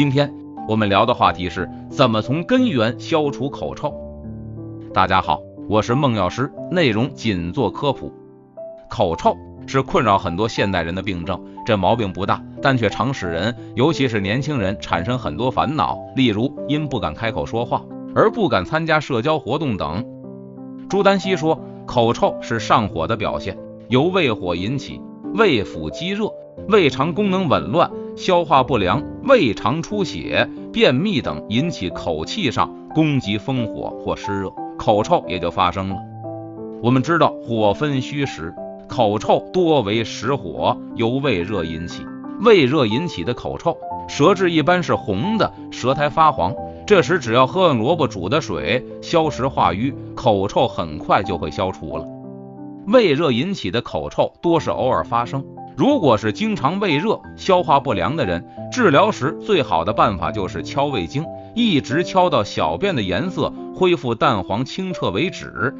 今天我们聊的话题是怎么从根源消除口臭。大家好，我是孟药师，内容仅做科普。口臭是困扰很多现代人的病症，这毛病不大，但却常使人，尤其是年轻人产生很多烦恼，例如因不敢开口说话而不敢参加社交活动等。朱丹溪说，口臭是上火的表现，由胃火引起，胃腑积热，胃肠功能紊乱，消化不良，胃肠出血、便秘等引起口气上攻击风火或湿热，口臭也就发生了。我们知道火分虚实。口臭多为实火，由胃热引起。胃热引起的口臭，舌质一般是红的，舌苔发黄。这时只要喝萝卜煮的水，消食化瘀，口臭很快就会消除了。胃热引起的口臭多是偶尔发生，如果是经常胃热、消化不良的人，治疗时最好的办法就是敲胃经，一直敲到小便的颜色恢复淡黄清澈为止。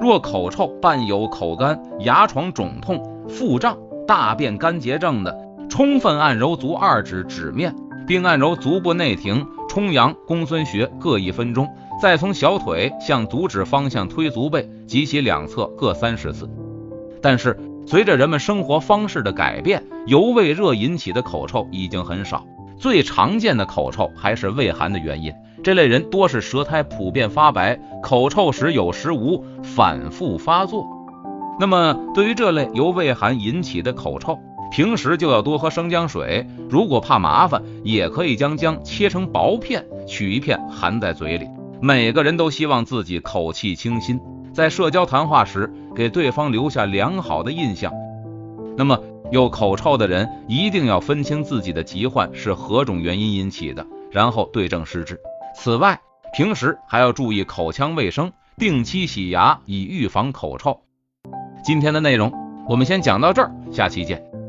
若口臭伴有口干、牙床肿痛、腹胀、大便干结症的，充分按揉足二指指面，并按揉足部内庭、冲阳、公孙穴各一分钟，再从小腿向足趾方向推足背及其两侧各三十次。但是，随着人们生活方式的改变，由胃热引起的口臭已经很少。最常见的口臭还是胃寒的原因。这类人多是舌苔普遍发白，口臭时有时无，反复发作。那么，对于这类由胃寒引起的口臭，平时就要多喝生姜水。如果怕麻烦，也可以将姜切成薄片，取一片含在嘴里。每个人都希望自己口气清新，在社交谈话时给对方留下良好的印象。那么，有口臭的人一定要分清自己的疾患是何种原因引起的，然后对症施治。此外，平时还要注意口腔卫生，定期洗牙以预防口臭。今天的内容我们先讲到这儿，下期见。